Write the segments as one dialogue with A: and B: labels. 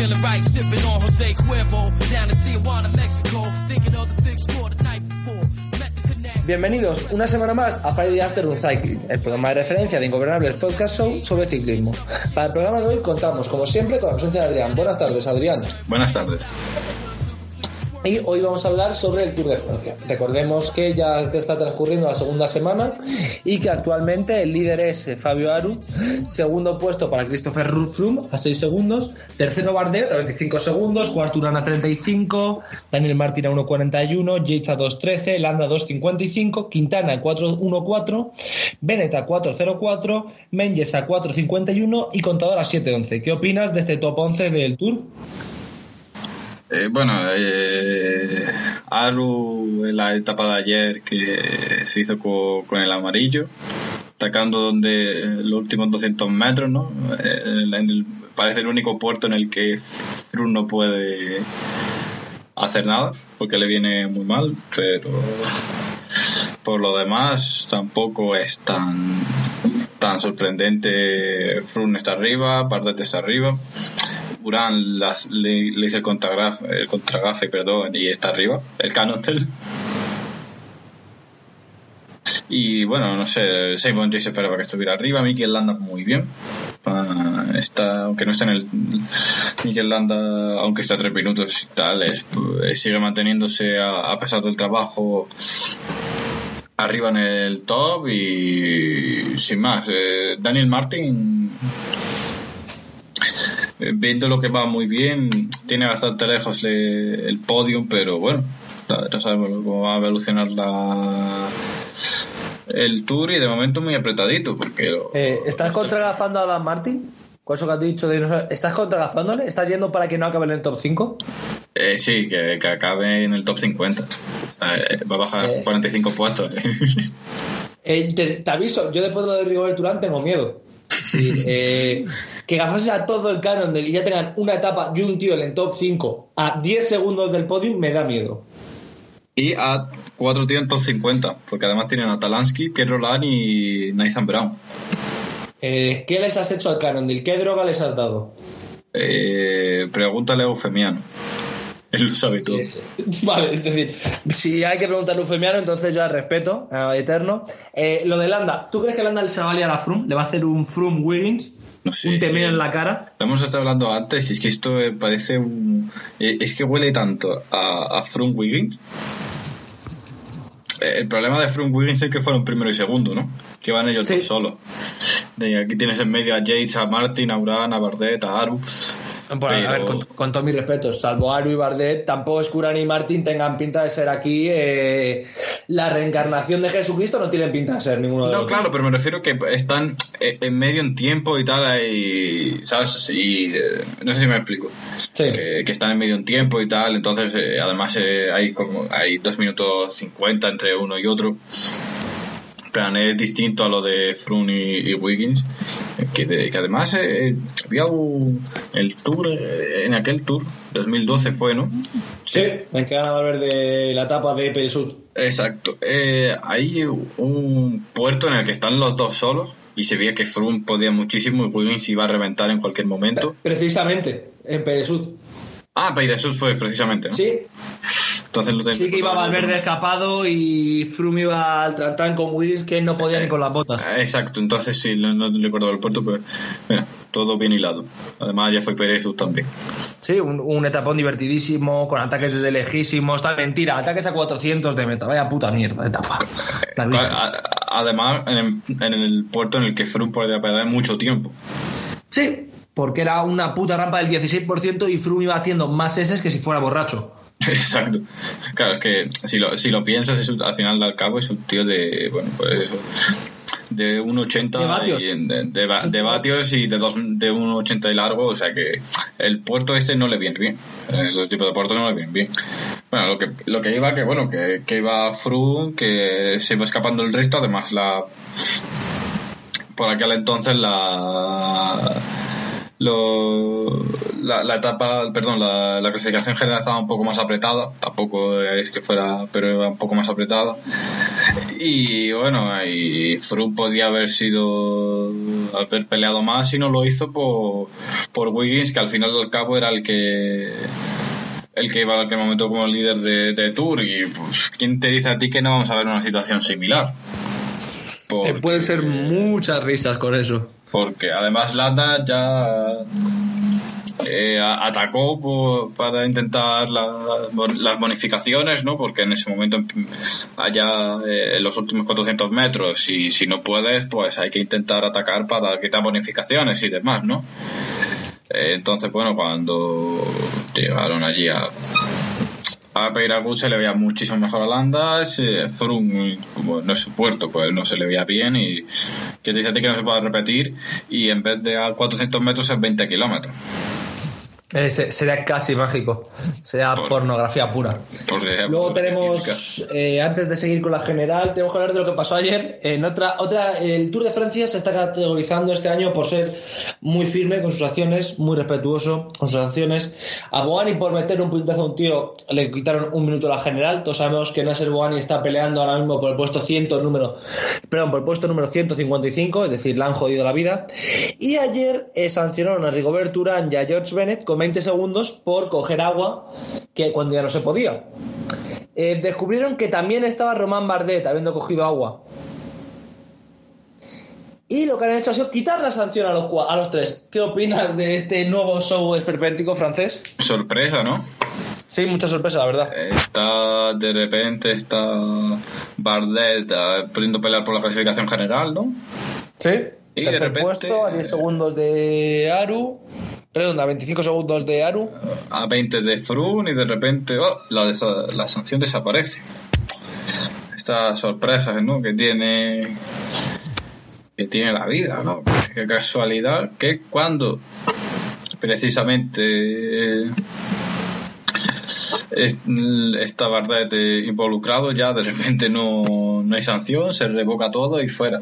A: Feeling right, sipping on Jose Cuervo. Down in Tijuana, Mexico, thinking of the big score the night before. Met the connect.
B: Bienvenidos una semana más a Friday Afternoon Cycling, el programa de referencia de Ingobernables Podcast Show sobre ciclismo. Para el programa de hoy contamos, como siempre, con la presencia de Adrián. Buenas tardes, Adrián.
C: Buenas tardes.
B: Y hoy vamos a hablar sobre el Tour de Francia. Recordemos que ya está transcurriendo la segunda semana y que actualmente el líder es eh, Fabio Aru, segundo puesto para Christopher Froome a 6 segundos, tercero Bardet a 25 segundos, cuarto Urán a 35, Daniel Martín a 1.41, Yates a 2.13, Landa a 2.55, Quintana a 4.14, Bennett a 4.04, Menges a 4.51 y Contador a 7.11. ¿Qué opinas de este top 11 del Tour?
C: Eh, bueno, eh, Aru en la etapa de ayer que se hizo co- con, el amarillo, atacando donde los últimos 200 metros, ¿no? Eh, en el- parece el único puerto en el que Froome no puede hacer nada, porque le viene muy mal, pero por lo demás tampoco es tan tan sorprendente. Froome está arriba, Bardet está arriba. Urán las- le, le hizo el el contragafe, perdón, y está arriba, el Cannondale. Y bueno, no sé, Simon J se esperaba que estuviera arriba, Mikel Landa muy bien. Ah, está, aunque no está en el. Mikel Landa, aunque está a tres minutos y tal, eh, sigue manteniéndose a, a pesar del trabajo arriba en el top y sin más. eh, Daniel Martin viendo lo que va muy bien, tiene bastante lejos le- el podium, pero bueno, ya sabemos cómo va a evolucionar la el tour y de momento muy apretadito porque lo-
B: Eh, ¿Estás contragafando a Dan Martin? Con eso que has dicho de no- ¿Estás contragazándole? ¿Estás yendo para que no acabe en el top 5?
C: eh, sí, que, que acabe en el top 50. Eh, va a bajar
B: Eh.
C: 45 puestos.
B: Eh, te, te aviso, yo después de lo de Rigobert Urán tengo miedo. Sí, eh, que gafase a todo el canon del y ya tengan una etapa y un tío en el top 5 a 10 segundos del podium me da miedo.
C: y a cuatro tíos en top 50, porque además tienen a Talansky, Pierre Roland y Nathan Brown.
B: Eh, ¿Qué les has hecho al canon del? ¿Qué droga les has dado?
C: Eh, pregúntale a Eufemiano. Él lo sabe todo.
B: Vale, es decir, si hay que preguntarle a Eufemiano, entonces yo al respeto, a eterno. Eh, lo de Landa, ¿tú crees que Landa le se va a liar a Froome? ¿Le va a hacer un Froome Wiggins? ¿Un
C: que-
B: en la cara?
C: Lo hemos estado hablando antes y es que esto parece un... eh, Es que huele tanto a, a Froome Wiggins. Eh, El problema de Froome Wiggins es que fueron primero y segundo, ¿no? Que van ellos
B: Sí.
C: solos. Aquí tienes en medio a Yates, a Martin, a Urán, a Bardet, a Aru.
B: Bueno, A ver, con, con todos mis respetos, salvo Aru y Bardet, tampoco es que Urán y Martín tengan pinta de ser aquí eh, la reencarnación de Jesucristo, no tienen pinta de ser ninguno de
C: No,
B: los
C: claro,
B: dos.
C: pero me refiero que están eh, en medio en tiempo y tal, y, ¿sabes? Y eh, no sé si me explico.
B: Sí.
C: Que, que están en medio en tiempo y tal, entonces eh, además eh, hay como hay dos minutos 50 entre uno y otro. En plan, es distinto a lo de Froome y, y Wiggins, que, de- que además eh, había un, el tour, eh, en aquel tour, 2012 fue, ¿no?
B: Sí, me quedan a ver de la etapa de Peresud.
C: Exacto. Eh, hay un puerto en el que están los dos solos y se veía que Froome podía muchísimo y Wiggins iba a reventar en cualquier momento.
B: Precisamente, en Peresud.
C: Ah, Peiresud fue precisamente, ¿no?
B: Sí,
C: Entonces lo
B: sí que iba Valverde escapado y Froome iba al trantán con Wiggins que no podía ni con las botas.
C: Ah, Exacto, entonces sí, no, no recuerdo el puerto, pero mira, todo bien hilado. Además ya fue Peiresud también.
B: Sí, un, un etapón divertidísimo, con ataques desde lejísimos, tal, mentira, ataques a 400 de metros, vaya puta mierda de etapa.
C: A- Además, en el, en el puerto en el que Froome podía perder mucho tiempo.
B: Sí, porque era una puta rampa del 16% y Froome iba haciendo más S que si fuera borracho.
C: Exacto. Claro, es que si lo, si lo piensas, es al final al cabo es un tío de, bueno, pues eso, de 1,80
B: De vatios.
C: y de, de, de vatios y de, dos, de 1,80 de largo, o sea que el puerto este no le viene bien. Ese tipo de puerto no le viene bien. Bueno, lo que, lo que iba, que bueno, que, que iba Froome, que se iba escapando el resto, además la por aquel entonces la lo, la, la etapa, perdón, la, la clasificación general estaba un poco más apretada, tampoco es que fuera, pero iba un poco más apretada. Y bueno, y Froome podía haber sido, haber peleado más y no lo hizo por, por Wiggins, que al final del cabo era el que el que iba en aquel momento como líder de, de Tour y pues, ¿quién te dice a ti que no vamos a ver una situación similar?
B: Eh,
C: Porque-
B: pueden ser muchas risas con eso.
C: Porque además Lata ya eh, atacó para intentar la- las bonificaciones, ¿no? Porque en ese momento allá eh, en los últimos 400 metros y si no puedes, pues hay que intentar atacar para quitar bonificaciones y demás, ¿no? Eh, entonces, bueno, cuando llegaron allí a, a Peiragut se le veía muchísimo mejor a Landas, eh, Froome, como no es su puerto, pues no se le veía bien y que dice a ti que no se puede repetir y en vez de a 400 metros es 20 kilómetros.
B: Eh, se- sería casi mágico. Sería
C: Por-
B: pornografía pura. Luego tenemos, eh, antes de seguir con la general, tenemos que hablar de lo que pasó ayer. En otra, otra, el Tour de Francia se está categorizando este año por ser muy firme con sus acciones, muy respetuoso con sus acciones. A Boani por meter un puñetazo a un tío le quitaron un minuto a la general. Todos sabemos que Nasser Boani está peleando ahora mismo por el puesto 100 número, perdón, por el puesto número 155, es decir, le han jodido la vida. Y ayer eh, sancionaron a Rigobert Urán y a George Bennett con 20 segundos por coger agua que cuando ya no se podía. Eh, descubrieron que también estaba Román Bardet habiendo cogido agua. Y lo que han hecho ha sido quitar la sanción a los, a los tres. ¿Qué opinas de este nuevo show esperpéntico francés?
C: Sorpresa, ¿no?
B: Sí, mucha sorpresa, la verdad.
C: Está de repente está Bardet eh, pudiendo pelear por la clasificación general, ¿no?
B: Sí.
C: Y de
B: Tercer
C: repente-
B: puesto, a 10 segundos de Aru. Redonda, 25 segundos de Aru.
C: A 20 de Froome y de repente oh, la, desa- la sanción desaparece. Estas sorpresas, ¿no? Que tiene que tiene la vida, ¿no? Qué casualidad que cuando precisamente eh, es- está Bardet eh, involucrado ya de repente no, no hay sanción, se revoca todo y fuera.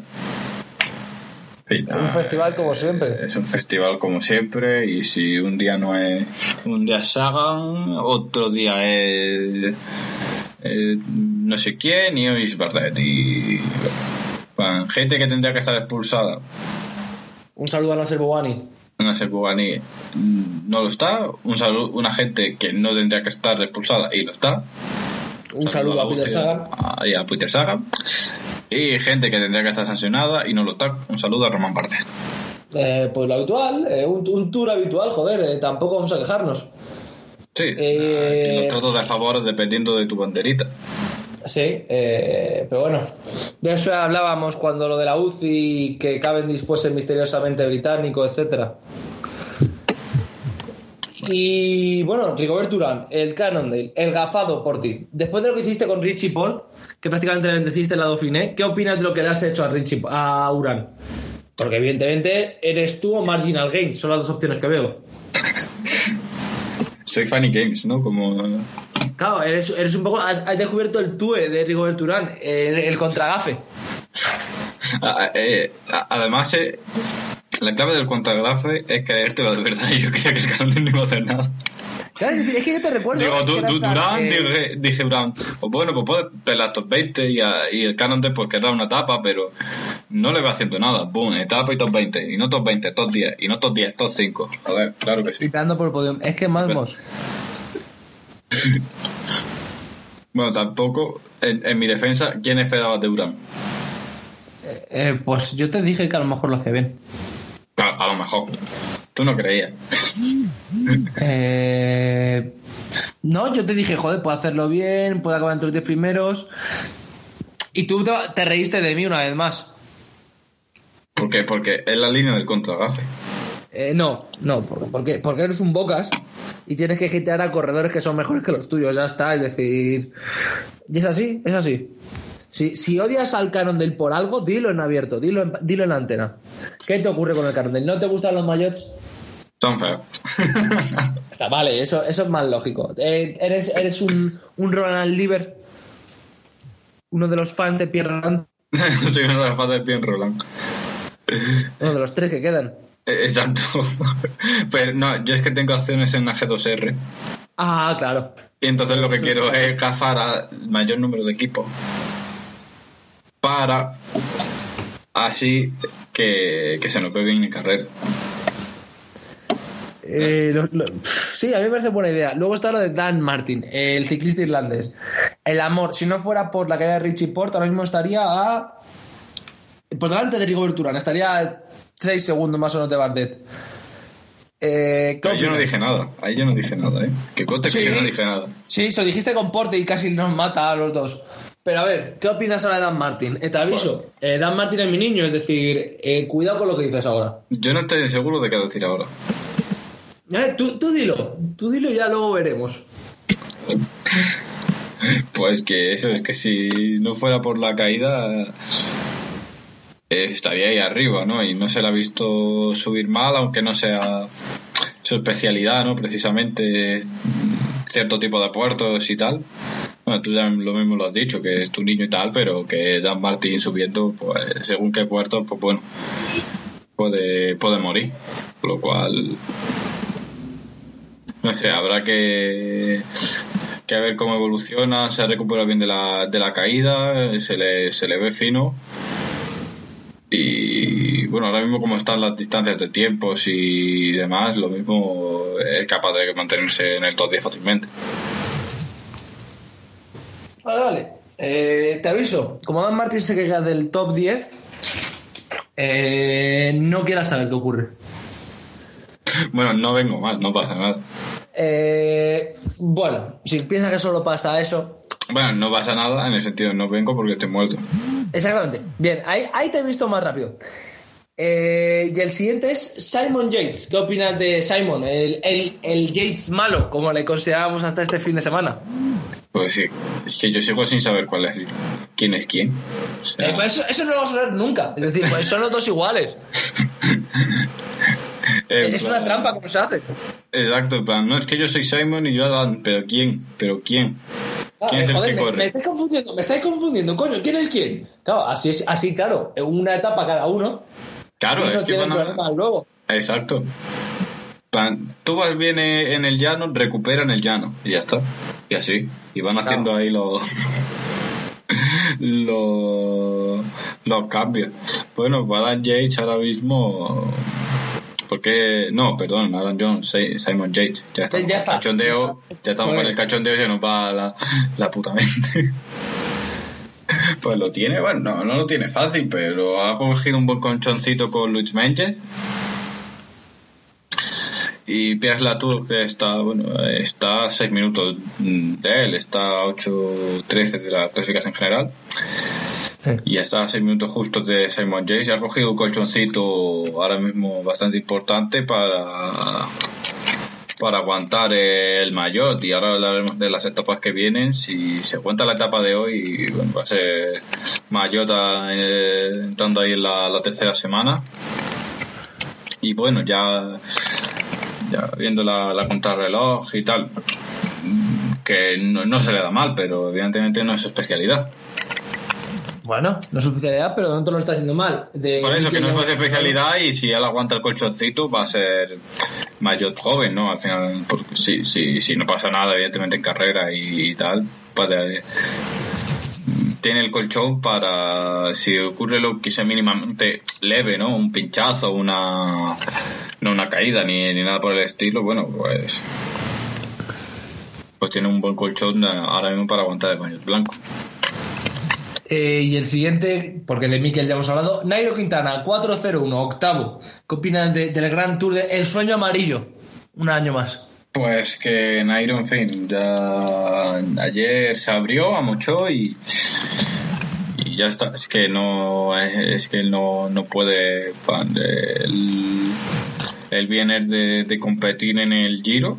B: Un festival como siempre.
C: Es un festival como siempre y si un día no es un día Sagan, otro día es no sé quién y hoy es Bardet y bueno, gente que tendría que estar expulsada
B: Un saludo a Nasser Bouani.
C: una Bugani no lo está, un saludo, una gente que no tendría que estar expulsada y lo está.
B: Un saludo a Peter Sagan.
C: y a Peter Sagan. Y gente que tendría que estar sancionada y no lo está. Un saludo a Román Bardet.
B: Eh, pues lo habitual, eh, un, un tour habitual, joder, eh, tampoco vamos a quejarnos.
C: Sí,
B: Eh,
C: y los tratos de favor dependiendo de tu banderita.
B: Sí, eh, pero bueno, de eso hablábamos cuando lo de la UCI, que Cavendish fuese misteriosamente británico, etcétera. Y bueno, Rigobert Urán, el Cannondale, el gafado por ti. Después de lo que hiciste con Richie Port, que prácticamente le bendeciste el lado Dauphiné, ¿qué opinas de lo que le has hecho a Richie a Urán? Porque evidentemente eres tú o Marginal Gain, son las dos opciones que veo.
C: Soy Funny Games, ¿no? Como.
B: Claro, eres, eres un poco. Has, has descubierto el TUE de Rigobert Urán, el, el contragafe.
C: Ah, eh, además, eh, la clave del contragrafe es creértelo de verdad. Yo creía que el canon no iba a hacer nada.
B: Claro, es que yo te recuerdo.
C: Digo, du, Durán,
B: eh,
C: dije, dije Durán, pues bueno, pues puede pelar top 20 y, a- y el canon después querrá una etapa, pero no le va haciendo nada. Boom, etapa y top 20, y no top 20, top 10, y no top 10, top 5. A ver, claro que sí.
B: Y por el podio. Es que más mos.
C: Bueno, tampoco, en, en mi defensa, ¿quién esperaba de Durán?
B: Eh, pues yo te dije que a lo mejor lo hacía bien.
C: A lo mejor. Tú no creías.
B: Eh, no, yo te dije, joder, puedo hacerlo bien, puedo acabar entre los 10 primeros. Y tú te, te reíste de mí una vez más.
C: ¿Por qué? Porque es la línea del contragafe.
B: Eh, no, no, porque, porque eres un bocas y tienes que hitear a corredores que son mejores que los tuyos, ya está, es decir. Y es así, es así. Si, si odias al canon del por algo, dilo en abierto, dilo en, dilo en la antena. ¿Qué te ocurre con el canon del? ¿No te gustan los mayots?
C: Son feos.
B: vale, eso, eso es más lógico. Eh, ¿Eres, eres un, un Ronald Liver? ¿Uno de los fans de Pierre Roland?
C: Soy uno de los fans de Pierre Roland.
B: Uno de los tres que quedan.
C: Eh, exacto. Pero no, yo es que tengo acciones en la G2R.
B: Ah, claro.
C: Y entonces lo que quiero es cazar al mayor número de equipos. Para así que, que se nos peguen en carrera.
B: Eh, sí, a mí me parece buena idea. Luego está lo de Dan Martin, el ciclista irlandés. El amor, si no fuera por la caída de Richie Port, ahora mismo estaría a. Por delante de Rigo Berturán, estaría a 6 segundos más o menos de Bardet.
C: Eh, Ahí yo no dije nada, ahí yo no dije nada, ¿eh? Que cote que yo no dije nada.
B: Sí, se lo dijiste con Porte y casi nos mata a los dos. Pero a ver, ¿qué opinas ahora de Dan Martin? Eh, te aviso, eh, Dan Martin es mi niño, es decir, eh, cuidado con lo que dices ahora.
C: Yo no estoy seguro de qué decir ahora.
B: A tú, tú dilo, tú dilo y ya luego veremos.
C: Pues que eso, es que si no fuera por la caída, estaría ahí arriba, ¿no? Y no se le ha visto subir mal, aunque no sea su especialidad, ¿no? Precisamente cierto tipo de puertos y tal. Bueno, tú ya lo mismo lo has dicho, que es tu niño y tal, pero que Dan Martín subiendo, pues según qué puerto, pues bueno, puede, puede morir. Lo cual no sé, habrá que, que ver cómo evoluciona, se recupera bien de la, de la caída, se le, se le ve fino. Y bueno, ahora mismo como están las distancias de tiempos y demás, lo mismo es capaz de mantenerse en el top 10 fácilmente.
B: Vale, vale. Eh, te aviso, como Dan Martín se queda del top 10, eh, no quieras saber qué ocurre.
C: Bueno, no vengo mal, no pasa nada.
B: Eh, bueno, si piensas que solo pasa eso.
C: Bueno, no pasa nada en el sentido de no vengo porque estoy muerto.
B: Exactamente. Bien, ahí, ahí te he visto más rápido. Eh, y el siguiente es Simon Yates. ¿Qué opinas de Simon? El, el, Yates malo, como le considerábamos hasta este fin de semana.
C: Pues sí, es que yo sigo sin saber cuál es quién es quién.
B: Eh, pues eso, no lo vamos a saber nunca. Es decir, pues son los dos iguales. es una trampa como se hace.
C: Exacto, plan, no es que yo soy Simon y yo Adam, pero ¿quién? ¿Pero quién?
B: Ah, ¿Quién es el que me, corre? Me estáis confundiendo, me estáis confundiendo, coño, ¿quién es quién? Claro, así es, así, claro, en una etapa cada uno.
C: Claro, es que van
B: a... luego.
C: Exacto. Tú vas bien en el llano, recupera en el llano y ya está. Y así. Y van haciendo ahí los los, los cambios. Bueno, Adam Yates ahora mismo porque no, perdón, Adam Jones, Simon Yates, ya está. Ya, está. Cachondeo, ya estamos con el cachondeo y se nos va la, la puta mente. Pues lo tiene, bueno, no, no lo tiene fácil, pero ha cogido un buen conchoncito con Luis Menges. Y Pierre Latour, que está, bueno, está a 6 minutos de él, está a 8-13 de la clasificación general. Y está a 6 minutos justos de Simon Jace. Ha cogido un colchoncito ahora mismo bastante importante para para aguantar el maillot y ahora hablaremos de las etapas que vienen si se cuenta la etapa de hoy bueno, va a ser maillot eh, entrando ahí en la, tercera semana y bueno ya ya viendo la, la contrarreloj y tal que no, no se le da mal pero evidentemente no es su especialidad
B: bueno, no es su especialidad, pero no te lo está haciendo mal.
C: Por eso, que no es su especialidad y si él aguanta el colchoncito va a ser mayor joven, ¿no? Al final, porque si, si, si no pasa nada, evidentemente en carrera y, tal, puede, tiene el colchón para si ocurre lo que sea mínimamente leve, ¿no? Un pinchazo, una no una caída ni, ni nada por el estilo, bueno, pues pues tiene un buen colchón ahora mismo para aguantar el mayor blanco.
B: Eh, y el siguiente, porque de Mikel ya hemos hablado, Nairo Quintana, 4-0-1, octavo. ¿Qué opinas del Gran Tour de El Sueño Amarillo? Un año más.
C: Pues que en fin, ya ayer se abrió, amochó y, y ya está. Es que no, es que no, no puede. él viene de, de competir en el Giro.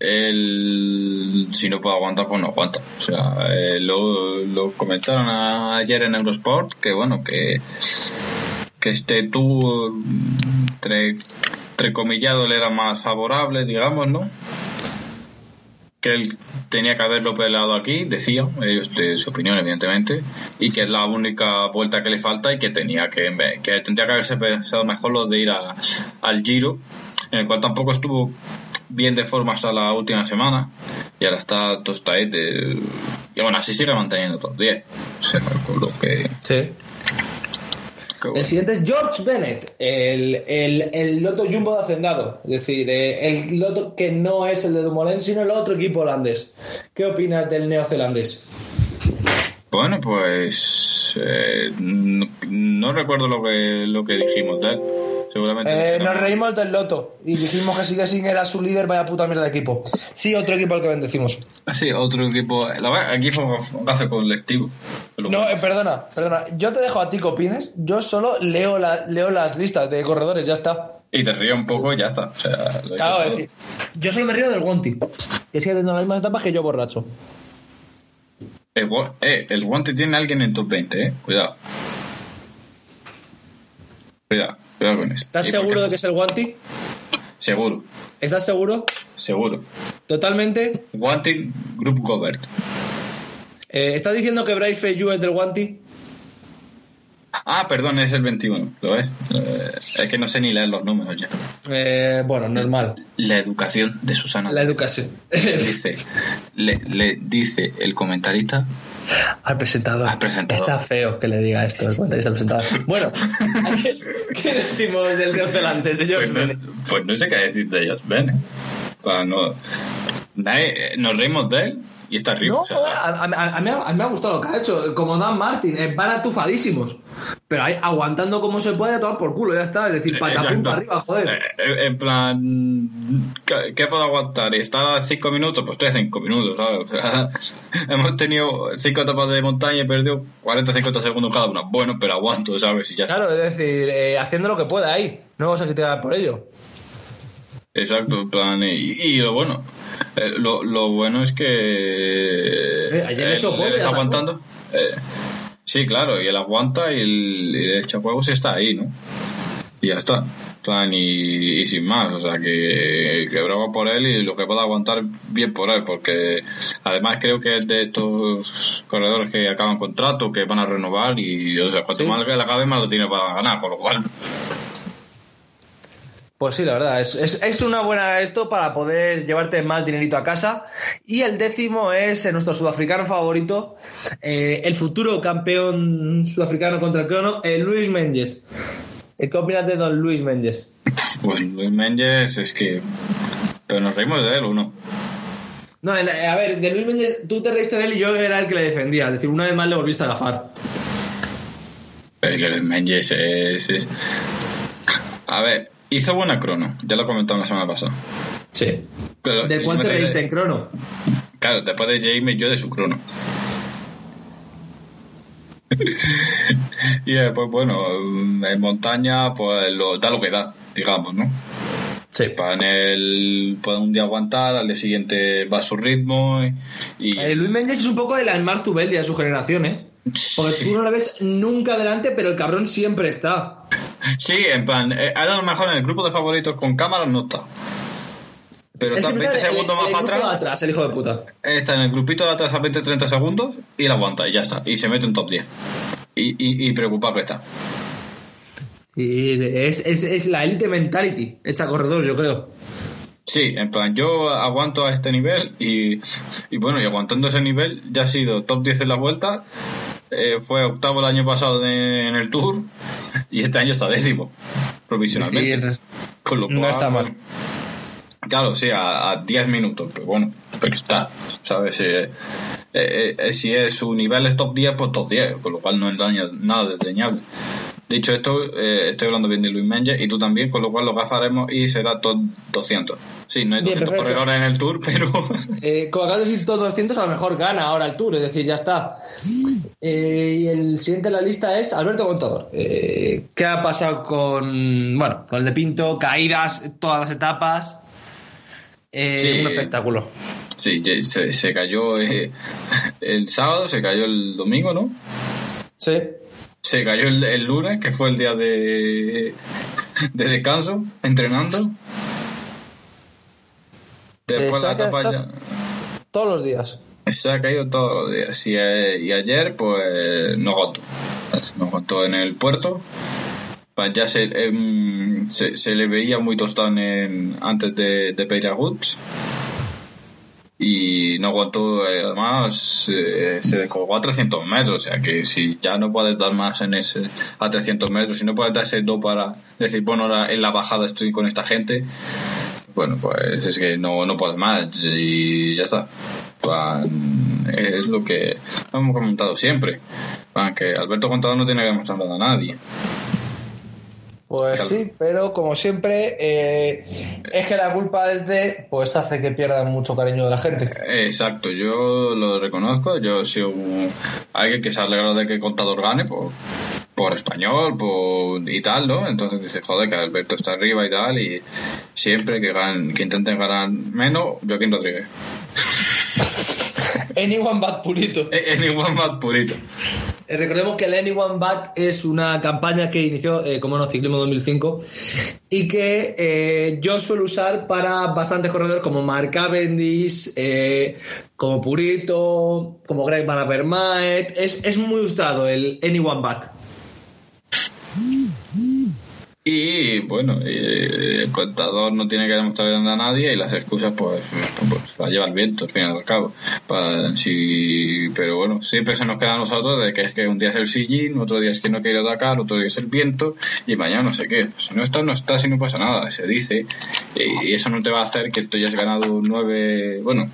C: Él, si no puede aguantar, pues no aguanta. O sea, eh, lo, lo comentaron ayer en Eurosport que, bueno, que, que este tú, entre, entrecomillado, le era más favorable, digamos, ¿no? que él tenía que haberlo peleado aquí, decía, ellos de su opinión, evidentemente, y que es la única vuelta que le falta y que tenía que, que tendría que haberse pensado mejor lo de ir al Giro, en el cual tampoco estuvo bien de forma hasta la última semana, y ahora está tostadete, y bueno, así sigue manteniendo todo 10. O sea, con lo que.
B: Sí. El siguiente es George Bennett, el, el, el loto jumbo de hacendado. Es decir, eh, el loto que no es el de Dumoulin, sino el otro equipo holandés. ¿Qué opinas del neozelandés?
C: Bueno, pues eh, no, no recuerdo lo que, lo que dijimos él. Seguramente.
D: Eh, nos reímos del loto y dijimos que sigue sin era su líder, vaya puta mierda de equipo. Sí, otro equipo al que bendecimos.
C: Ah, sí, otro equipo. La aquí fue un gafe colectivo. Pero
D: No,
C: bueno.
D: eh, perdona, perdona. Yo te dejo a ti que opines. Yo solo leo, la, leo las listas de corredores, ya está.
C: Y te río un poco y ya está. O sea,
D: Claro, es decir, yo solo me río del Wonti, que sigue teniendo las mismas etapas que yo borracho.
C: El, eh, el guante tiene a alguien en top 20, eh. Cuidado. Cuidado, cuidado con eso.
B: ¿Estás
C: Sí,
B: seguro
C: porque-
B: de que es el Guanti?
C: Seguro,
B: ¿Estás seguro?
C: seguro.
B: Totalmente.
C: Guante Group Gobert.
B: Eh, ¿Estás diciendo que Bryce Feyu es del Guanti?
C: Ah, perdón, es el 21, ¿lo ves? Eh, es que no sé ni leer los números ya.
B: Eh, bueno, normal.
C: La educación de Susana.
B: La educación.
C: dice, le, le dice el comentarista
B: Al presentador.
C: Al presentador.
B: Está feo que le diga esto el comentarista al presentador. Bueno, ¿qué, qué decimos del neozelandés de George
C: Pues no,
B: Bennett?
C: pues no sé qué decir de ellos. Ven. Para no, nadie- nos reímos de él y está arriba.
B: No,
C: o sea,
B: a, a- mí, a mí me ha gustado lo que ha hecho. Como Dan Martin, eh, van atufadísimos. Pero ahí aguantando como se puede, a tomar por culo, ya está. Es decir, patapum para arriba, joder.
C: Eh, eh, En plan, ¿qué, qué puedo aguantar? ¿Y estar a 5 minutos? Pues estoy a 5 minutos, ¿sabes? O sea, hemos tenido 5 etapas de montaña y he perdido 40-50 segundos cada una. Bueno, pero aguanto, ¿sabes? Y ya.
B: Claro, es decir, eh, haciendo lo que pueda ahí. No vamos a criticar por ello.
C: Exacto, en plan, y, y lo bueno, eh, lo, lo bueno es que
B: Eh, ayer le
C: él- está aguantando. Eh, sí, claro, y él aguanta y el, y el echafuegos está ahí, ¿no? Y ya está. Plan, y, y sin más, o sea que, que bravo por él y lo que pueda aguantar bien por él, porque además creo que es de estos corredores que acaban contrato, que van a renovar y o sea, cuanto
B: Sí.
C: más le acabe más lo tiene para ganar, con lo cual
B: Pues sí, la verdad, es, es, es una buena esto para poder llevarte más dinerito a casa. Y el décimo es eh, nuestro sudafricano favorito, eh, el futuro campeón sudafricano contra el crono, eh, Luis Menges. Eh, ¿Qué opinas de don Luis Menges?
C: pues Luis Menges es que... Pero nos reímos de él, ¿o no?
B: A ver, de Luis Menges, tú te reíste de él y yo era el que le defendía. Es decir, una vez más le volviste a agafar.
C: Pero es que el Menges es, es- A ver, hizo buena crono, ya lo comentamos la semana pasada.
B: Sí.
C: Pero
B: ¿Del
C: me
B: te
C: de-
B: en crono?
C: Claro, después de Jaime yo de su crono. y después, bueno, en montaña, pues lo, da lo que da, digamos, ¿no?
B: Sí.
C: Para en el, puede un día aguantar, al día siguiente va a su ritmo y... y-
B: Eh, Luis Menges es un poco el Aymar Zubeldi de su generación, ¿eh? Porque
C: Sí.
B: tú no lo ves nunca adelante, pero el cabrón siempre está.
C: Sí, en plan, eh, a lo mejor en el grupo de favoritos con cámara no está. Pero está
B: siempre
C: 20
B: está en el-
C: segundos más para atrás.
B: atrás, el hijo de puta.
C: Está en el grupito de atrás a 20-30 segundos y la aguanta y ya está. Y se mete en top 10. Y, y, y preocupado que está.
B: Y es, es, es la elite mentality hecha corredor, yo creo.
C: Sí, en plan, yo aguanto a este nivel y, y bueno, y aguantando ese nivel ya ha sido top 10 en la vuelta. eh, fue octavo el año pasado de- en el Tour y este año está décimo, provisionalmente.
B: Es decir,
C: Con lo
B: no está mal.
C: Claro, sí, a, a 10 minutos, pero bueno, pero está, ¿sabes? Eh, eh, eh, si es su nivel es top 10, pues top 10, con lo cual no es nada desdeñable. Dicho esto, eh, estoy hablando bien de Luis Menges y tú también, con lo cual lo gafaremos y será top 200. Sí, no hay
B: Bien,
C: 200
B: perfecto.
C: corredores en el Tour, pero...
B: Eh, como acabas de decir todos 200, a lo mejor gana ahora el Tour, es decir, ya está. Eh, y el siguiente en la lista es Alberto Contador. Eh, ¿Qué ha pasado con, bueno, con el de Pinto? Caídas, todas las etapas. Eh,
C: Sí.
B: Un espectáculo.
C: Sí, se, se cayó el sábado, se cayó el domingo, ¿no?
D: Sí.
C: Se cayó el, el lunes, que fue el día de, de descanso, entrenando. Después la etapa ya...
D: Todos los días.
C: Se ha caído todos los días. Y, eh, y ayer, pues, nos aguantó. Nos aguantó en el puerto. Pues ya se, em, se, se le veía muy tostón en, antes de, de Woods. Y no aguantó, eh, además, eh, se descolgó a 300 metros. O sea que si ya no puedes dar más en ese, a 300 metros, si no puedes dar ese do para decir, bueno, ahora en la bajada estoy con esta gente, bueno, pues es que no, no puedes más y ya está. Es lo que hemos comentado siempre. Que Alberto Contador no tiene que demostrar nada a nadie.
D: Pues
C: Claro.
D: sí, pero como siempre, eh, es que la culpa es de, pues hace que pierdan mucho cariño de la gente.
C: Exacto, yo lo reconozco. Yo soy un- alguien que se ha alegrado de que Contador gane por, por español por, y tal, ¿no? Entonces dice, joder, que Alberto está arriba y tal. Y siempre que, ganen, que intenten ganar menos, Joaquín Rodríguez.
B: Anyone But Purito.
C: Igual más purito.
B: Eh, recordemos que el Anyone But es una campaña que inició, eh, como no, Ciclismo 2005 y que eh, yo suelo usar para bastantes corredores como Mark Cavendish, como Purito, como Greg Van Avermaet. Es, es muy usado el Anyone But.
C: Y bueno, eh, el contador no tiene que demostrarle nada a nadie y las excusas pues, pues lleva el viento al fin y al cabo. Pa- si- pero bueno, siempre se nos queda a nosotros de que es que un día es el sillín, otro día es que no quiere atacar, otro día es el viento y mañana no sé qué. Si no estás, no estás y no pasa nada, se dice. Y eso no te va a hacer que tú hayas ganado nueve, bueno,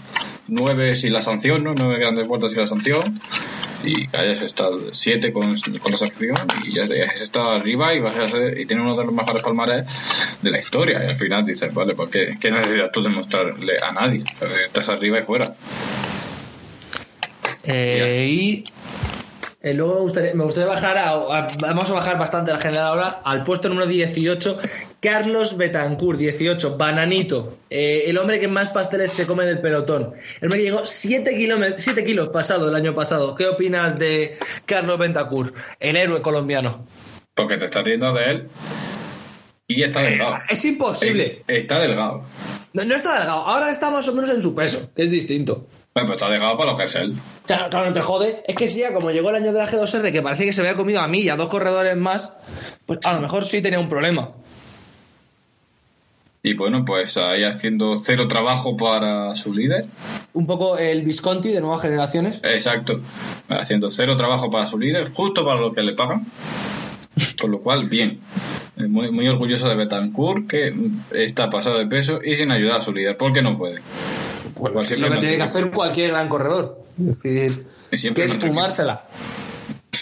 C: nueve sin la sanción, ¿no? Nueve grandes vueltas sin la sanción y que hayas estado siete con, con la sanción y ya has estado arriba y vas a ser, y tienes uno de los mejores palmares de la historia. Y al final dices vale pues qué, qué necesitas tú demostrarle a nadie estás arriba y fuera
B: Eh, y eh, luego me gustaría, me gustaría bajar a, a- vamos a bajar bastante la general ahora al puesto número 18 Carlos Betancourt 18 Bananito. Eh, el hombre que más pasteles se come del pelotón. El hombre que llegó 7 kilómetros 7 kilos pasado el año pasado. ¿qué opinas de Carlos Betancourt el héroe colombiano?
C: porque te estás riendo de él y está delgado.
B: es imposible.
C: Eh, está delgado.
B: No, no está delgado. Ahora está más o menos en su peso que es distinto.
C: Bueno, pero está delgado para lo que es él.
B: O sea, claro, no te jode. Es que si ya como llegó el año de la G2R, que parecía que se había comido a mí y a dos corredores más, pues a lo mejor sí tenía un problema.
C: Y bueno pues ahí haciendo cero trabajo para su líder
B: Un poco el Visconti de nuevas generaciones.
C: Exacto. Haciendo cero trabajo para su líder, justo para lo que le pagan. Con lo cual, bien. Eh, Muy, muy orgulloso de Betancourt, que está pasado de peso y sin ayudar a su líder, porque no puede.
B: Lo que tiene que hacer cualquier gran corredor. Es decir, que es fumársela.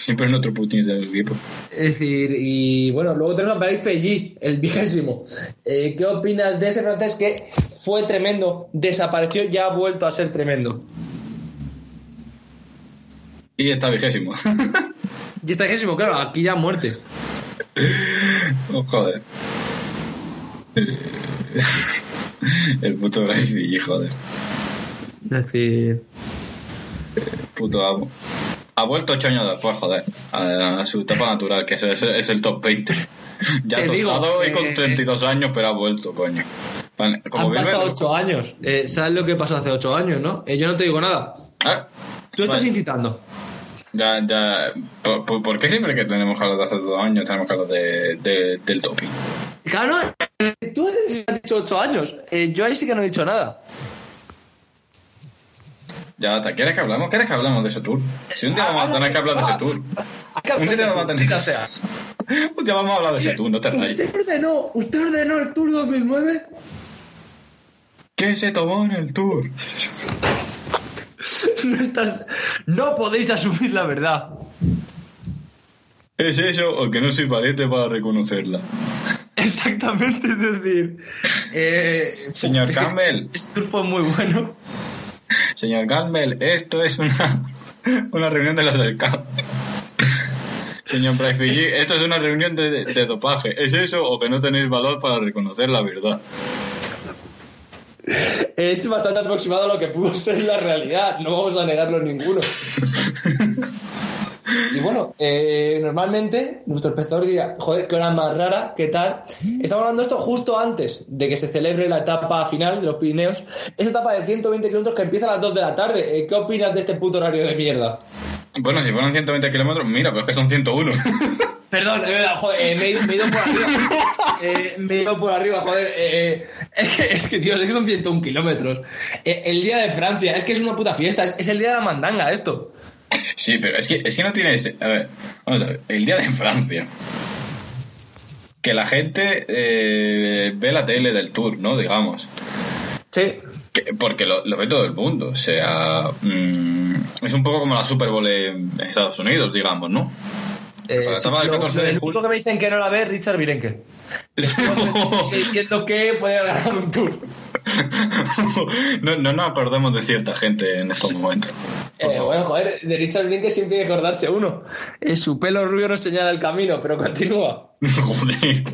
C: Siempre en otro Putin del equipo.
B: Es decir, y bueno, luego tenemos a Blaise Feilly, el vigésimo. Eh, ¿Qué opinas de este francés que fue tremendo, desapareció, ya ha vuelto a ser tremendo?
C: Y está vigésimo.
B: Y está vigésimo, claro, aquí ya muerte.
C: Oh, joder. El puto Braifi, joder.
B: Es decir,
C: Puto amo. Ha vuelto ocho años después, joder, a, a su etapa natural, que es, es- es el top 20. Ya
B: Te digo,
C: tostado y
B: eh,
C: con 32 años, pero ha vuelto, coño. Vale, Como
B: han pasado ocho años. Eh, ¿Sabes lo que pasó hace ocho años, no? Eh, yo no te digo nada.
C: Ah,
B: Tú estás
C: vale.
B: incitando.
C: Ya, ya. ¿Por, por, por qué siempre que tenemos que hablar de hace dos años tenemos que hablar de, de- del doping?
B: Claro, eh, tú has dicho ocho años. Eh, yo ahí sí que no he dicho nada.
C: Ya, ¿te quieres que hablamos? ¿Quieres que hablamos de ese tour? Si un día vamos a tener que hablar de ese tour. Un día vamos a tener que
B: sea.
C: Un día vamos a hablar de ese tour, no te rayes.
B: ¿Usted ordenó, ¿Usted ordenó el Tour 2009?
C: ¿Qué se tomó en el tour?
B: No, estás, no podéis asumir la verdad.
C: ¿Es eso o que no soy valiente para reconocerla?
B: Exactamente, es decir. eh,
C: Señor Campbell.
B: Este tour fue muy bueno.
C: Señor Campbell, esto es una, una reunión de los del campo. Señor Fiji, esto es una reunión de, de dopaje. ¿Es eso o que no tenéis valor para reconocer la verdad?
B: Es bastante aproximado a lo que pudo ser la realidad, no vamos a negarlo ninguno. Y bueno, eh, normalmente nuestro espectador diría, joder, qué hora más rara, qué tal. Estamos hablando de esto justo antes de que se celebre la etapa final de los Pirineos. Esa etapa de 120 kilómetros que empieza a las 2 de la tarde. Eh, ¿Qué opinas de este puto horario de mierda?
C: Bueno, si fueran 120 kilómetros, mira, pero es que son 101.
B: Perdón, joder, eh, me, he ido- me he ido por arriba. Eh, me he ido por arriba, joder. eh, es, que, es que, tío, es que son 101 kilómetros. El día de Francia, es que es una puta fiesta, es, es el día de la mandanga esto.
C: Sí, pero es que, es que no tienes... A ver, vamos a ver, el día de Francia. Que la gente eh, ve la tele del tour, ¿no? Digamos.
B: Sí.
C: Que- porque lo, lo ve todo el mundo. O sea, mm, es un poco como la Super Bowl en Estados Unidos, digamos, ¿no?
B: Eh, sí,
C: el
B: lo-
C: 14 de
B: el
C: julio.
B: único que me dicen que no la ve es Richard Virenque. Estoy diciendo que puede ganar un tour.
C: no, no nos acordamos de cierta gente en estos momentos.
B: Eh, bueno, joder, de Richard Virenque siempre hay que acordarse uno. Eh, su pelo rubio no señala el camino, pero continúa.
C: Joder.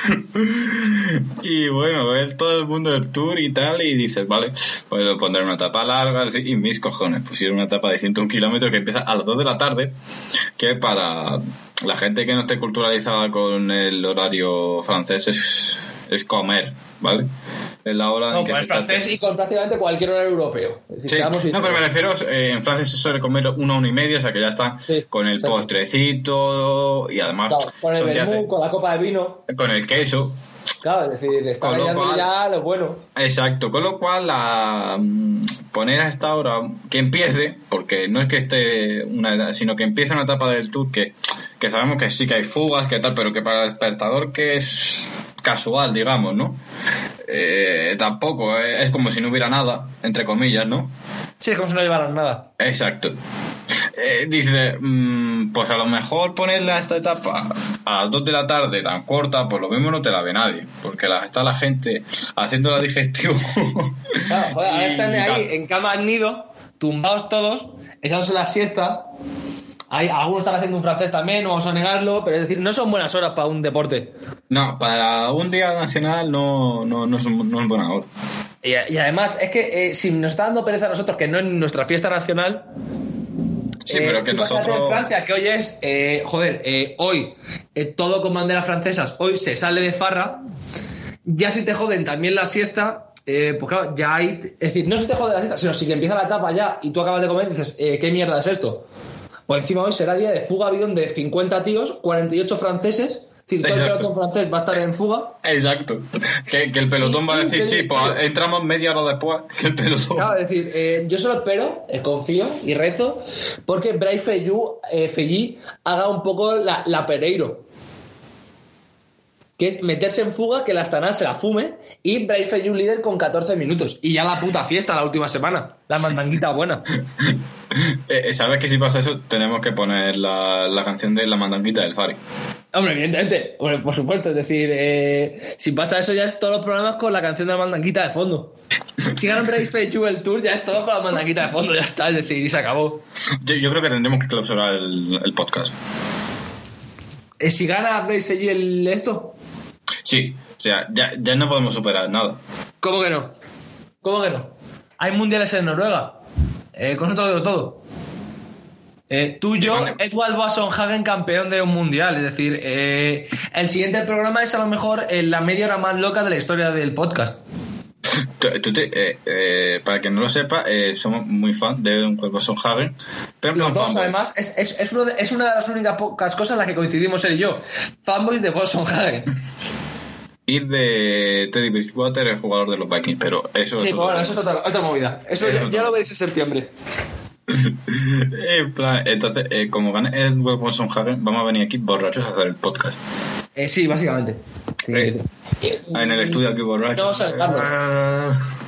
C: y bueno, ves todo el mundo del tour y tal, y dices, vale, puedo poner una etapa larga, así, y mis cojones, pusieron una etapa de 101 kilómetros que empieza a las 2 de la tarde, que para la gente que no esté culturalizada con el horario francés es, es comer, ¿vale? Es la hora
B: No,
C: en que se
B: el francés y con prácticamente cualquier horario europeo. Es decir,
C: Sí. No, pero me refiero, eh, en Francia se suele comer una, una y media, o sea que ya está
B: Sí,
C: con el
B: exacto.
C: postrecito y además
B: Claro, con el
C: de-
B: vermú, con la copa de vino.
C: con el queso.
B: Claro, es decir, está rayando
C: cual-
B: ya lo bueno.
C: Exacto, con lo cual la, mm, poner a esta hora que empiece, porque no es que esté una edad, sino que empiece una etapa del tour que, que sabemos que sí que hay fugas, que tal, pero que para el espectador que es casual, digamos, ¿no? Eh, tampoco, eh, es como si no hubiera nada, entre comillas, ¿no?
B: Sí, es como si no llevaran nada.
C: Exacto. Eh, dice, mm, pues a lo mejor ponerle a esta etapa a las 2 de la tarde tan corta, pues lo mismo no te la ve nadie, porque la, está la gente haciendo la digestión.
B: Claro, joder, ahora están ahí en cama al nido, tumbados todos, echándose la siesta. Hay, algunos están haciendo un francés también, no vamos a negarlo, pero es decir, no son buenas horas para un deporte.
C: No, para un día nacional no, no, no, es, no es buena hora.
B: Y, y además, es que eh, si nos está dando pereza a nosotros que no es nuestra fiesta nacional.
C: Sí,
B: eh,
C: pero que nosotros...
B: En Francia, que hoy es. eh, joder, eh, hoy eh, todo con banderas francesas, hoy se sale de farra. Ya si te joden también la siesta. eh, pues claro, ya hay. Es decir, no se te jode la siesta, sino si que empieza la etapa ya y tú acabas de comer y dices, eh, ¿qué mierda es esto? Pues encima hoy será día de fuga bidón de 50 tíos, 48 franceses. Es decir, todo el pelotón francés va a estar en fuga.
C: Exacto. Que, que el pelotón va a decir, sí, pues entramos media hora después que el pelotón...
B: Claro, es decir, eh, yo solo espero, eh, confío y rezo, porque Bryce Fellú, eh, Fellí haga un poco la, la Pereiro. Que es meterse en fuga, que la Astana se la fume y Bryce Fellú líder con 14 minutos. Y ya la puta fiesta la última semana. La mandanguita buena.
C: Eh, ¿Sabes que si pasa eso tenemos que poner la, la canción de La Mandanguita del Fari?
B: Hombre, evidentemente, hombre, por supuesto. Es decir, eh, si pasa eso ya es todos los programas con la canción de la mandanguita de fondo. Si gana Bryce Fellú el tour ya es todo con la mandanguita de fondo, ya está. Es decir, y se acabó.
C: Yo, yo creo que tendremos que clausurar el, el podcast.
B: Eh, si gana Bryce Fellú el esto,
C: Sí, o sea, ya, ya no podemos superar nada.
B: ¿Cómo que no? ¿Cómo que no? Hay mundiales en Noruega. Eh, con digo todo. Eh, tú y yo. Edward Hagen campeón de un mundial. Es decir, eh, el siguiente programa es a lo mejor eh, la media hora más loca de la historia del podcast.
C: Tú- tú te- eh, eh, para quien no lo sepa, eh, somos muy fan de un juego Son Hagen. Pero
B: Los
C: plan
B: dos,
C: fanboy.
B: además, es, es, es, uno de- es una de las únicas pocas cosas en las que coincidimos él y yo. Fanboys de Hagen.
C: De Teddy Bridgewater, el jugador de los Vikings. Pero eso
B: Sí,
C: es
B: bueno, eso es otra, otra movida. Eso ya, lo veréis en septiembre.
C: En plan, entonces, eh, como gane Edward Wilson Hagen, vamos a venir aquí borrachos a hacer el podcast.
B: Eh, sí, básicamente. Sí.
C: Eh, en el estudio aquí borrachos.
B: Vamos a.
C: Ah,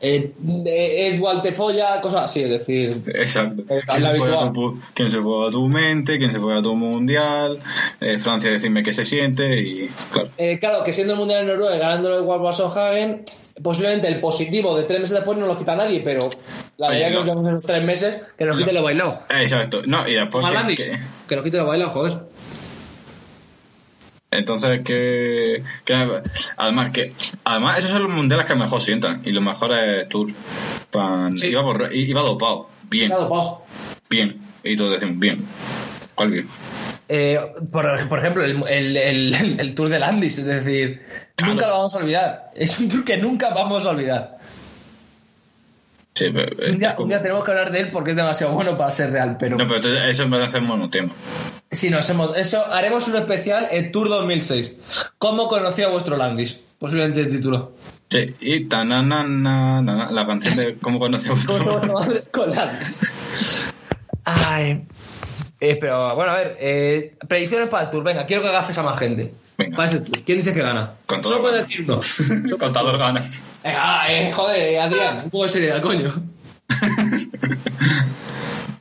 B: eh, eh, Edward te folla, cosas así, es decir.
C: Exacto.
B: Eh,
C: ¿Quién se, a
B: habitual.
C: tu, quién se a tu mente? ¿Quién se fue a tu mundial? Eh, Francia, decirme qué se siente y claro.
B: Eh, claro, que siendo el Mundial en Noruega y ganándolo igual Hagen, posiblemente el positivo de tres meses después no lo quita nadie, pero la verdad que
C: no.
B: nos llevamos esos tres meses, que nos
C: No.
B: quite lo bailado.
C: Exacto. No, y después
B: a
C: que- que-
B: que nos quite lo bailado, joder.
C: Entonces, que, que- además, que además esos son los mundiales que mejor sientan y los mejores tours. Pan-
B: Sí.
C: iba, borra- iba dopado, bien,
B: Claro, Pau.
C: bien. Y todos decimos, bien. ¿Cuál bien?
B: Eh, por, por ejemplo, el, el, el- el Tour de Landis, es decir,
C: Claro.
B: nunca lo vamos a olvidar. Es un tour que nunca vamos a olvidar.
C: Sí, pero,
B: Un día,
C: es como-
B: un día tenemos que hablar de él porque es demasiado bueno para ser real, pero
C: No, pero entonces eso va a ser monotema.
B: si nos hemos, eso haremos un especial el Tour 2006. ¿Cómo conocí a vuestro Landis? Posiblemente el título.
C: Sí, y tananana, la canción de ¿Cómo conoce a
B: Con
C: vuestro
B: madre, con Landis. Ay. Eh, pero bueno, a ver, eh, predicciones para el Tour. Venga, quiero que agafes a más gente.
C: Venga.
B: Para Tour. ¿Quién dice que gana?
C: Contador
B: Solo puede
C: gana.
B: decir uno.
C: Contador gana.
B: Eh, ah, eh, joder, eh, Adrián, un poco de seriedad, coño.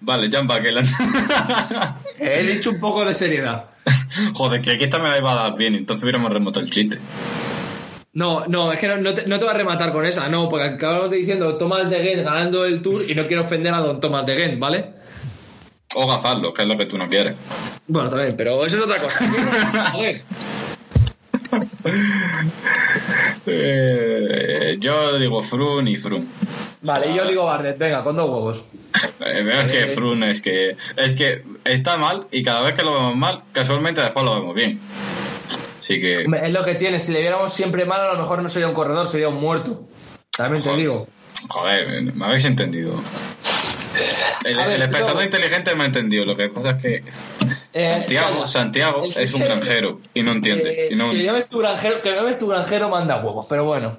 C: Vale, Jan Bakeland.
B: He dicho un poco de seriedad.
C: Joder, que aquí esta me la iba a dar bien, entonces hubiéramos remontado el chiste.
B: No, no, es que no, no te, no te va a rematar con esa, no, porque acabamos diciendo Thomas de Gent ganando el Tour y no quiero ofender a don Thomas de Gent, ¿vale?
C: O gafarlo, que es lo que tú no quieres.
B: Bueno, también, pero eso es otra cosa. Joder.
C: Eh, yo digo Frun y Frun.
B: Vale, yo digo Bardet, venga, con dos huevos.
C: Eh, pero es que
B: Eh.
C: Frun es que es que está mal y cada vez que lo vemos mal, casualmente después lo vemos bien. Así que
B: Es lo que tiene, si le viéramos siempre mal, a lo mejor no sería un corredor, sería un muerto. También te
C: Joder.
B: digo.
C: joder, me habéis entendido. El,
B: ver,
C: espectador inteligente me ha entendido. Lo que pasa es que
B: Eh,
C: Santiago. Santiago
B: El
C: es un granjero y no entiende.
B: Eh,
C: y no-
B: Que llames tu granjero, que llames tu granjero manda huevos, pero bueno.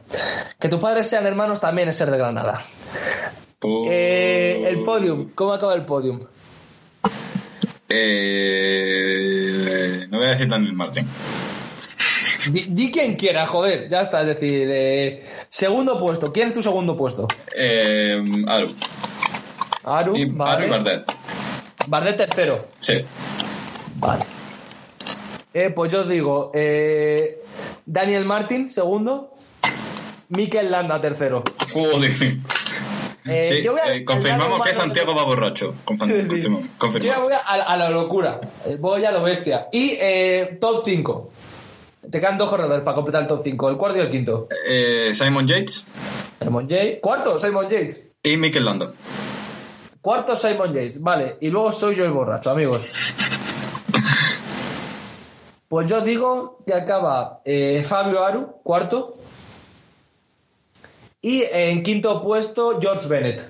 B: Que tus padres sean hermanos también es ser de Granada. Eh, el podium, ¿cómo acaba el podium?
C: Eh, no voy a decir Daniel Martin.
B: Di, di quien quiera, joder, ya está. Es decir, eh, segundo puesto. ¿Quién es tu segundo puesto?
C: Eh, Aru.
B: Aru,
C: Y,
B: vale.
C: Aru y Bardet.
B: Bardet tercero.
C: Sí.
B: Vale. Eh, pues yo digo, eh, Daniel Martin, segundo. Mikel Landa, tercero.
C: Joder.
B: Eh,
C: sí,
B: yo voy a-
C: eh, confirmamos que
B: humano
C: Santiago va borracho. Confirmamos.
B: Yo voy a, a la locura. Eh, Voy a lo bestia. Y eh, top 5. Te quedan dos corredores para completar el top 5. El cuarto y el quinto.
C: Eh, Simon Yates
B: Simon Yates. Cuarto, Simon Yates.
C: y Mikel Landa.
B: Cuarto, Simon Yates. Vale. Y luego soy yo el borracho, amigos. Pues yo digo que acaba eh, Fabio Aru, cuarto. Y en quinto puesto, George Bennett.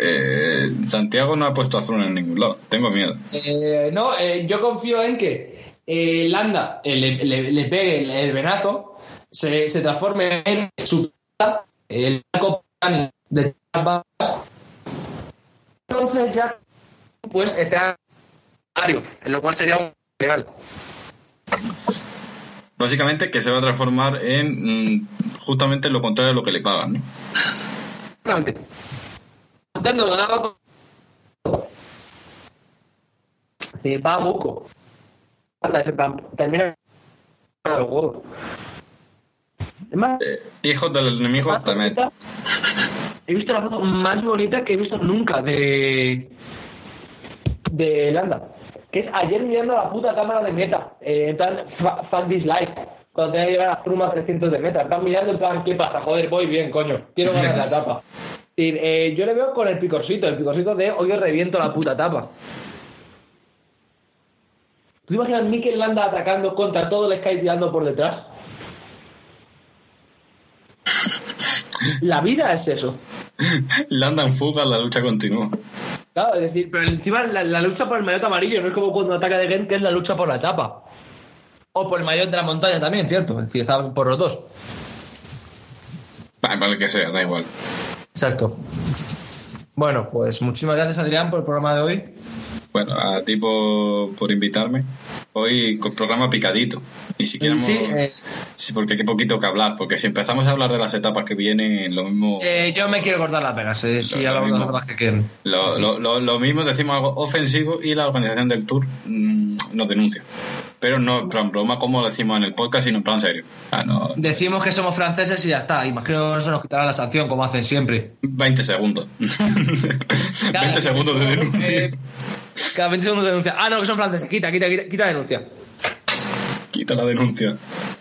C: Eh, Santiago no ha puesto a Frun en ningún lado. Tengo miedo.
B: Eh, no, eh, yo confío en que eh, Landa eh, le, le- le pegue el, el venazo, se, se transforme en su el arco de. Entonces ya, pues, está en lo cual sería un.
C: Básicamente que se va a transformar en mm, justamente lo contrario de lo que le pagan. ¿no?
B: Sí, va a buco. Termina
C: Eh, hijos del enemigo
B: más
C: también.
B: bonita- He visto la foto más bonita que he visto nunca de de Landa. Que es ayer mirando la puta cámara de meta. Eh, en plan, fa- fuck this life. Cuando tenía que llevar las plumas 300 de meta. Están mirando en plan, ¿qué pasa? Joder, voy bien, coño. Quiero ganar la tapa. Y, eh, yo le veo con el picorcito, el picorcito de hoy os reviento la puta tapa. ¿Tú te imaginas Mikel Landa atacando contra todo el Sky tirando por detrás? La vida es eso.
C: Landa en fuga, la lucha continúa.
B: Claro, es decir, pero encima la, la lucha por el maillot amarillo no es como cuando ataca de Gent, que es la lucha por la etapa. O por el maillot de la montaña también, ¿cierto? Es decir, está por los dos.
C: Vale, vale que sea, da igual.
B: Exacto. Bueno, pues muchísimas gracias Adrián por el programa de hoy.
C: Bueno, a ti por, por invitarme. Hoy con programa picadito. Ni siquiera hemos,
B: Sí, eh,
C: Sí, porque hay poquito que hablar, porque si empezamos a hablar de las etapas que vienen, lo mismo...
E: Eh, yo me quiero cortar las pegas, eh, si hablamos de las etapas que quieren.
C: Lo, lo, lo, lo mismo decimos algo ofensivo y la organización del tour mm, nos denuncia. Pero no en plan broma como lo decimos en el podcast, sino en plan serio. Ah, no,
E: Decimos que somos franceses y ya está. Imagino que eso nos quitará la sanción, como hacen siempre.
C: 20 segundos. 20 segundos de denuncia.
E: Eh, cada 20 segundos de denuncia. Ah, no, que son franceses. Quita, quita, quita, quita denuncia.
C: Quita la denuncia.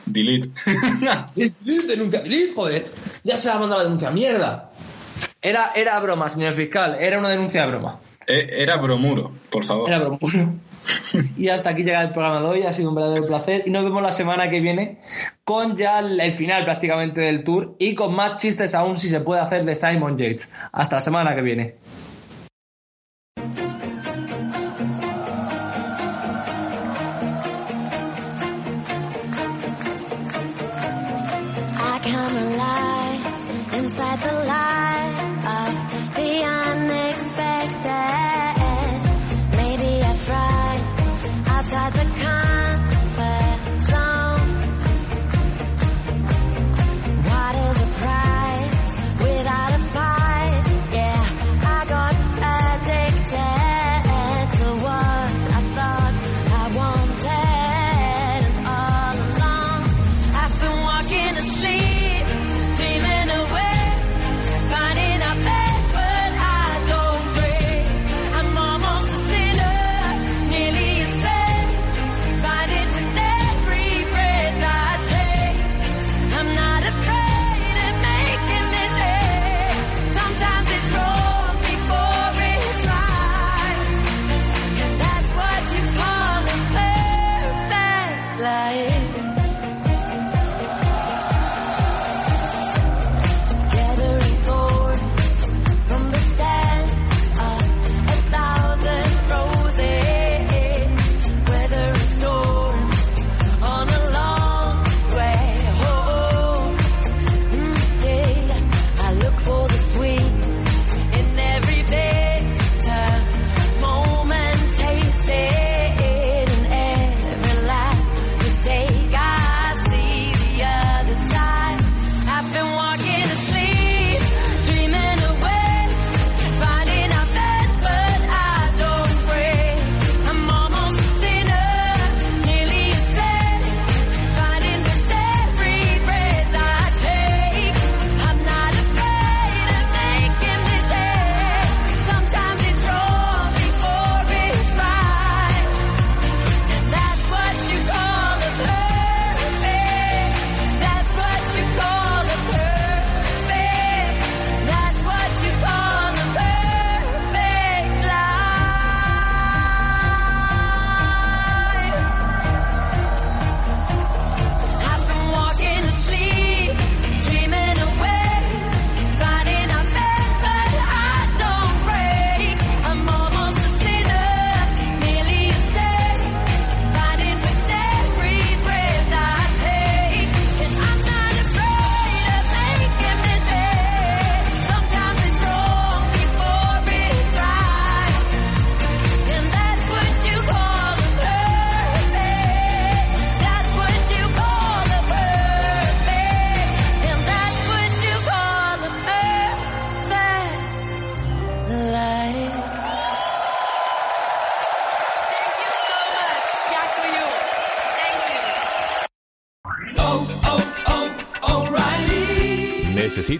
C: Delete.
E: denuncia. Joder, ya se ha mandado la denuncia. Mierda. Era, era broma, señor fiscal. Era una denuncia de broma.
C: Eh, Era bromuro, por favor.
E: Era broma. Y hasta aquí llega el programa de hoy. Ha sido un verdadero placer. Y nos vemos la semana que viene con ya el final prácticamente del tour y con más chistes aún si se puede hacer de Simon Yates. Hasta la semana que viene.